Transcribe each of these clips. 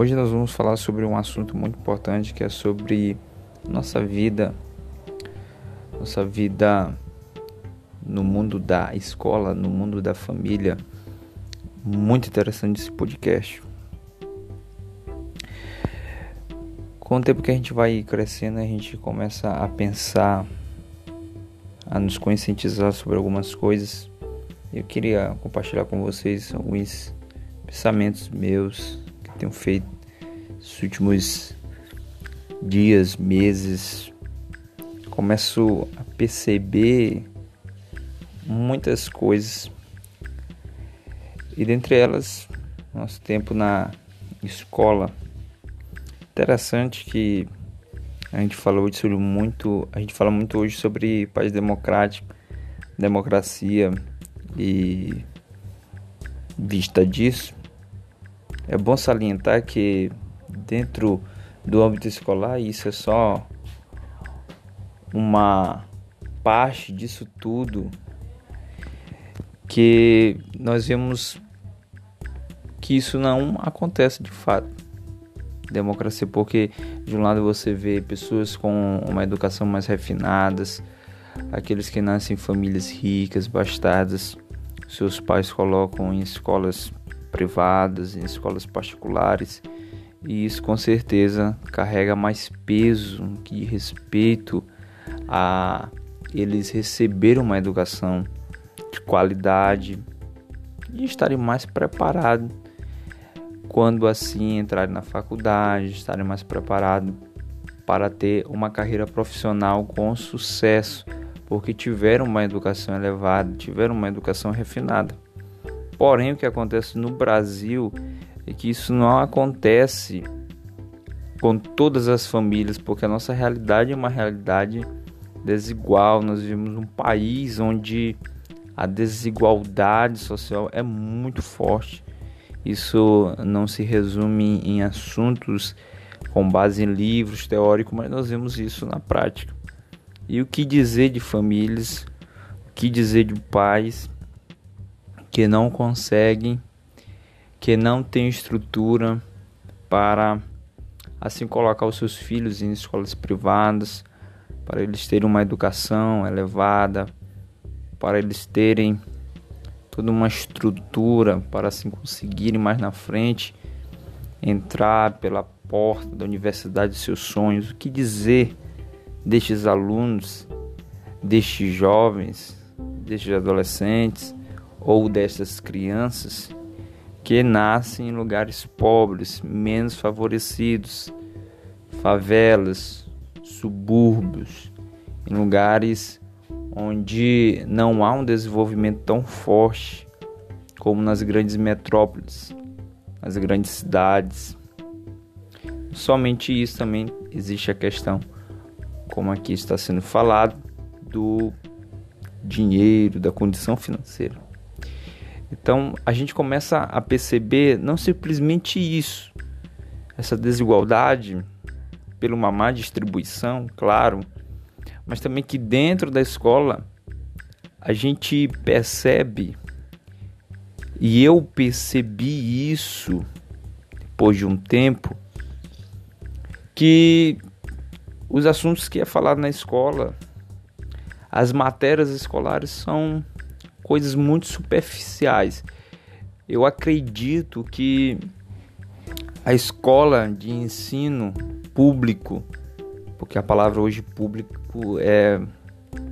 Hoje nós vamos falar sobre um assunto muito importante que é sobre nossa vida, nossa vida no mundo da escola, no mundo da família. Muito interessante esse podcast. Com o tempo que a gente vai crescendo, a gente começa a pensar, a nos conscientizar sobre algumas coisas. Eu queria compartilhar com vocês alguns pensamentos meus tenho feito nos últimos dias, meses. Começo a perceber muitas coisas. E dentre elas nosso tempo na escola. Interessante que a gente falou sobre muito, a gente fala muito hoje sobre país democrático, democracia e vista disso, é bom salientar que dentro do âmbito escolar isso é só uma parte disso tudo que nós vemos que isso não acontece de fato. Democracia, porque de um lado você vê pessoas com uma educação mais refinadas, aqueles que nascem em famílias ricas, bastadas, seus pais colocam em escolas privadas, em escolas particulares, e isso com certeza carrega mais peso que respeito a eles receberem uma educação de qualidade e estarem mais preparados quando assim entrarem na faculdade, estarem mais preparados para ter uma carreira profissional com sucesso, porque tiveram uma educação elevada, tiveram uma educação refinada. Porém, o que acontece no Brasil é que isso não acontece com todas as famílias, porque a nossa realidade é uma realidade desigual. Nós vivemos um país onde a desigualdade social é muito forte. Isso não se resume em assuntos com base em livros teóricos, mas nós vemos isso na prática. E o que dizer de famílias, o que dizer de pais que não conseguem, que não têm estrutura para assim colocar os seus filhos em escolas privadas, para eles terem uma educação elevada, para eles terem toda uma estrutura para assim conseguirem mais na frente entrar pela porta da universidade de seus sonhos. O que dizer destes alunos, destes jovens, destes adolescentes ou dessas crianças que nascem em lugares pobres, menos favorecidos, favelas, subúrbios, em lugares onde não há um desenvolvimento tão forte como nas grandes metrópoles, nas grandes cidades. Somente isso também existe a questão, como aqui está sendo falado, do dinheiro, da condição financeira. Então a gente começa a perceber não simplesmente isso, essa desigualdade pela uma má distribuição, claro, mas também que dentro da escola a gente percebe e eu percebi isso depois de um tempo que os assuntos que é falado na escola, as matérias escolares são coisas muito superficiais. Eu acredito que a escola de ensino público porque a palavra hoje público é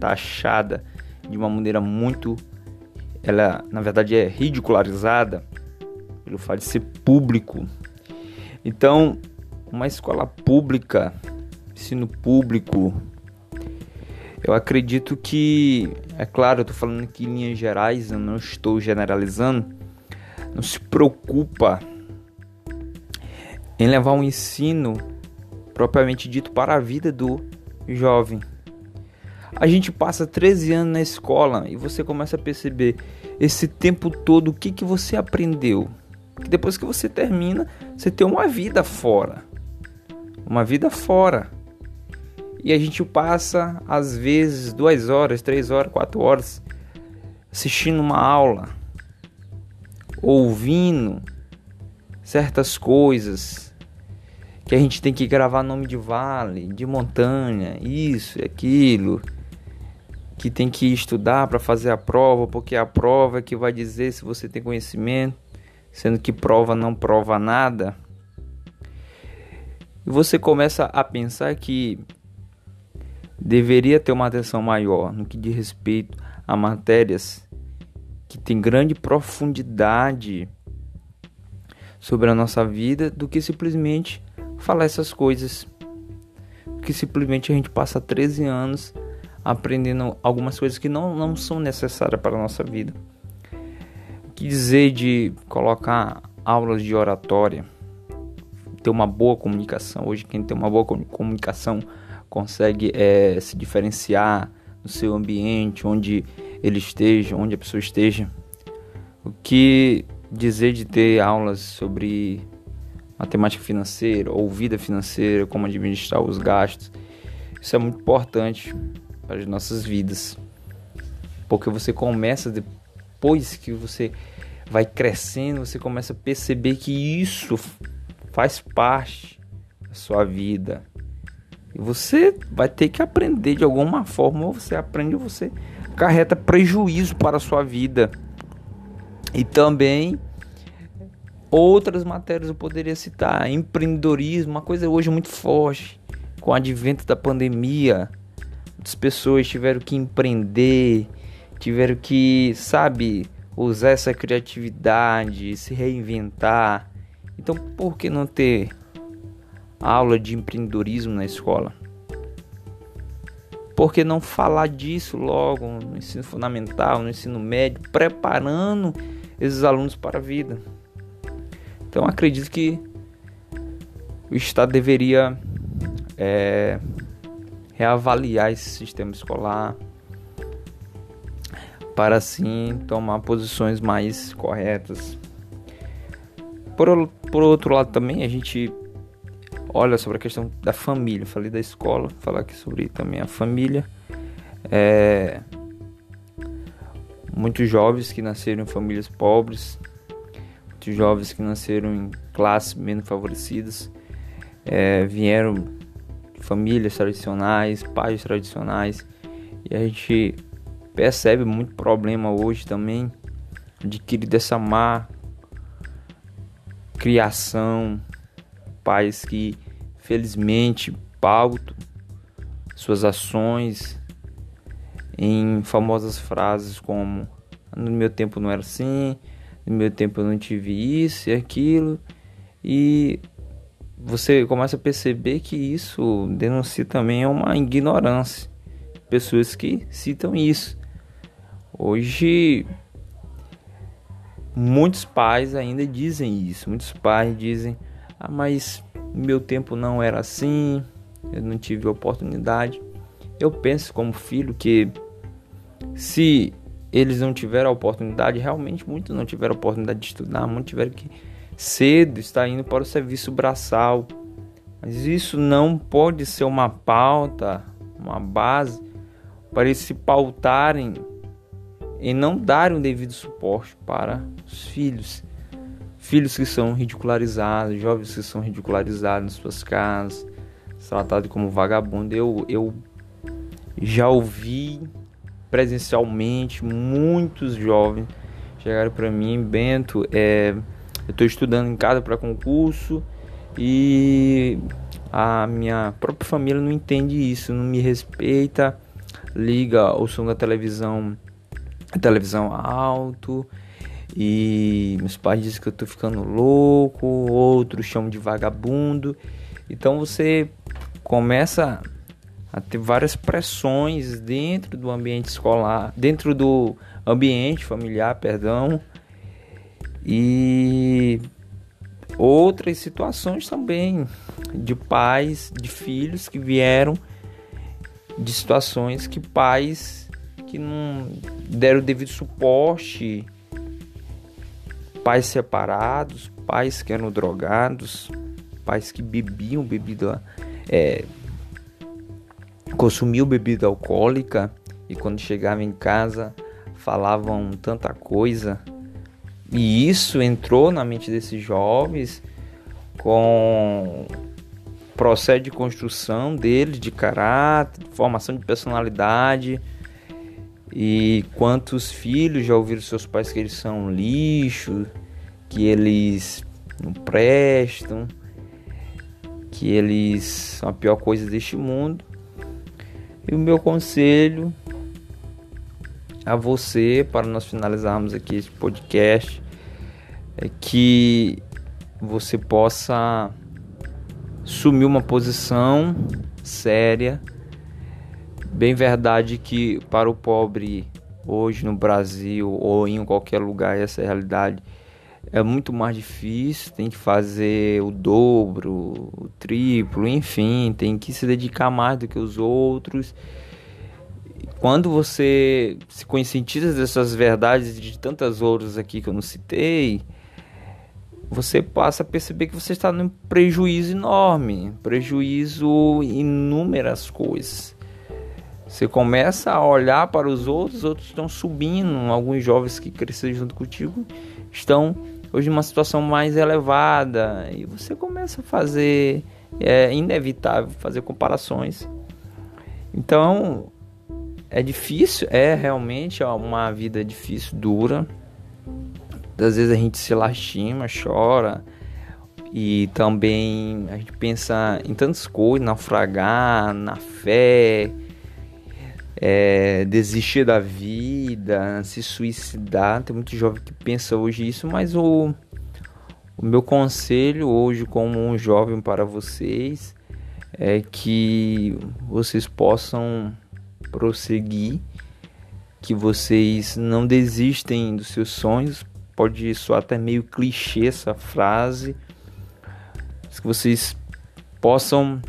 taxada de uma maneira muito ela na verdade é ridicularizada pelo fato de ser público. Então, uma escola pública, ensino público, eu acredito que, é claro, eu estou falando aqui em linhas gerais, eu não estou generalizando, não se preocupa em levar um ensino propriamente dito para a vida do jovem. A gente passa 13 anos na escola e você começa a perceber esse tempo todo o que, que você aprendeu. Que depois que você termina, você tem uma vida fora. Uma vida fora. E a gente passa, às vezes, duas horas, três horas, quatro horas assistindo uma aula, ouvindo certas coisas, que a gente tem que gravar nome de vale, de montanha, isso e aquilo, que tem que estudar para fazer a prova, porque a prova é que vai dizer se você tem conhecimento, sendo que prova não prova nada. E você começa a pensar que deveria ter uma atenção maior no que diz respeito a matérias que têm grande profundidade sobre a nossa vida do que simplesmente falar essas coisas. Que simplesmente a gente passa 13 anos aprendendo algumas coisas que não, não são necessárias para a nossa vida. Que dizer de colocar aulas de oratória, ter uma boa comunicação. Hoje, quem tem uma boa comunicação consegue é, se diferenciar no seu ambiente, onde ele esteja, onde a pessoa esteja. O que dizer de ter aulas sobre matemática financeira ou vida financeira, como administrar os gastos. Isso é muito importante para as nossas vidas. Porque você começa depois que você vai crescendo, você começa a perceber que isso faz parte da sua vida. E você vai ter que aprender de alguma forma, ou você aprende ou você carreta prejuízo para a sua vida. E também outras matérias eu poderia citar, empreendedorismo, uma coisa hoje muito forte, com o advento da pandemia, muitas pessoas tiveram que empreender, tiveram que, sabe, usar essa criatividade, se reinventar. Então, por que não ter aula de empreendedorismo na escola? Por que não falar disso logo no ensino fundamental, no ensino médio, preparando esses alunos para a vida? Então acredito que o Estado deveria é, reavaliar esse sistema escolar para assim tomar posições mais corretas. Por, por outro lado também a gente olha sobre a questão da família. Falei da escola, falar aqui sobre também a família. É, muitos jovens que nasceram em famílias pobres, muitos jovens que nasceram em classes menos favorecidas, é, vieram de famílias tradicionais, pais tradicionais, e a gente percebe muito problema hoje também adquirido dessa má criação, pais que felizmente pautam suas ações em famosas frases como no meu tempo não era assim, no meu tempo eu não tive isso e aquilo, e você começa a perceber que isso denuncia também uma ignorância. Pessoas que citam isso. Hoje, muitos pais ainda dizem isso. Muitos pais dizem: Ah, mas meu tempo não era assim, eu não tive oportunidade. Eu penso como filho que se eles não tiveram a oportunidade, realmente muitos não tiveram a oportunidade de estudar, muitos tiveram que cedo estar indo para o serviço braçal. Mas isso não pode ser uma pauta, uma base para eles se pautarem e não darem o devido suporte para os filhos. Filhos que são ridicularizados, jovens que são ridicularizados em suas casas, tratados como vagabundo. Eu, eu já ouvi presencialmente muitos jovens chegaram para mim, Bento, é, eu estou estudando em casa para concurso e a minha própria família não entende isso, não me respeita, liga o som da televisão, a televisão alto e meus pais dizem que eu tô ficando louco, outros chamam de vagabundo. Então você começa a ter várias pressões dentro do ambiente escolar, dentro do ambiente familiar, perdão, e outras situações também de pais, de filhos que vieram de situações que pais que não deram o devido suporte pais separados, pais que eram drogados, pais que bebiam bebida, é, consumiam bebida alcoólica e quando chegavam em casa falavam tanta coisa. E isso entrou na mente desses jovens com processo de construção dele, de caráter, formação de personalidade. E quantos filhos já ouviram seus pais que eles são lixo, que eles não prestam, que eles são a pior coisa deste mundo. E o meu conselho a você, para nós finalizarmos aqui esse podcast, é que você possa assumir uma posição séria. Bem verdade que para o pobre hoje no Brasil ou em qualquer lugar essa realidade é muito mais difícil, tem que fazer o dobro, o triplo, enfim, tem que se dedicar mais do que os outros. Quando você se conscientiza dessas verdades e de tantas outras aqui que eu não citei, você passa a perceber que você está num prejuízo enorme, prejuízo em inúmeras coisas. Você começa a olhar para os outros, os outros estão subindo, alguns jovens que cresceram junto contigo estão hoje numa situação mais elevada e você começa a fazer é inevitável fazer comparações. Então é difícil, é realmente uma vida difícil, dura. Às vezes a gente se lastima, chora e também a gente pensa em tantas coisas, naufragar, na fé, é, desistir da vida, se suicidar. Tem muito jovem que pensa hoje isso, mas o, o meu conselho hoje, como um jovem para vocês, é que vocês possam prosseguir, que vocês não desistem dos seus sonhos. Pode soar até meio clichê essa frase, que vocês possam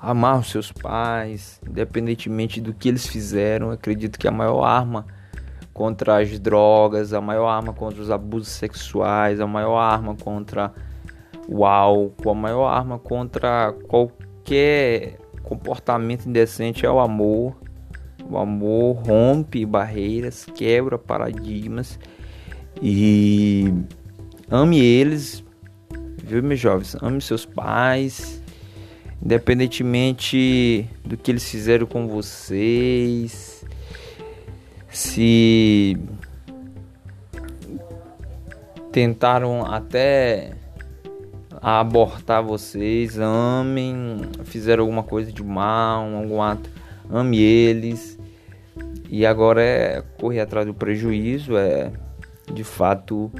amar os seus pais, independentemente do que eles fizeram. Acredito que a maior arma contra as drogas, a maior arma contra os abusos sexuais, a maior arma contra o álcool, a maior arma contra qualquer comportamento indecente é o amor. O amor rompe barreiras, quebra paradigmas e ame eles, viu, meus jovens? Ame seus pais, independentemente do que eles fizeram com vocês, se tentaram até abortar vocês, amem, fizeram alguma coisa de mal, algum ato, ame eles. E agora é correr atrás do prejuízo, é de fato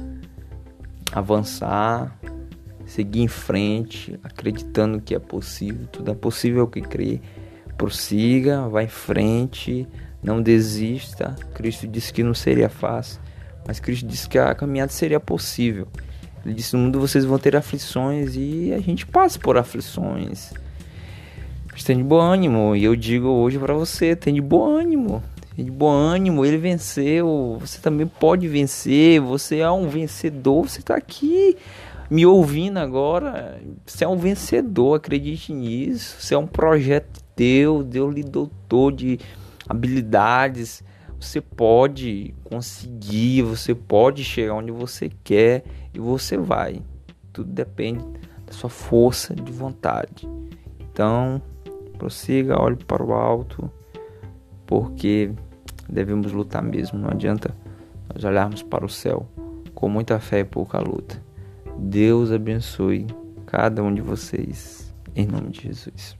avançar, seguir em frente, acreditando que é possível, tudo é possível que crê. Prossiga, vá em frente, não desista. Cristo disse que não seria fácil, mas Cristo disse que a caminhada seria possível. Ele disse: No mundo vocês vão ter aflições e a gente passa por aflições. Mas tem de bom ânimo, e eu digo hoje para você: tem de bom ânimo. Tem de bom ânimo, ele venceu. Você também pode vencer. Você é um vencedor. Você está aqui me ouvindo agora, você é um vencedor, acredite nisso. Você é um projeto Deus, Deus lhe dotou de habilidades. Você pode conseguir, você pode chegar onde você quer e você vai. Tudo depende da sua força de vontade. Então, prossiga, olhe para o alto, porque devemos lutar mesmo. Não adianta nós olharmos para o céu com muita fé e pouca luta. Deus abençoe cada um de vocês, em nome de Jesus.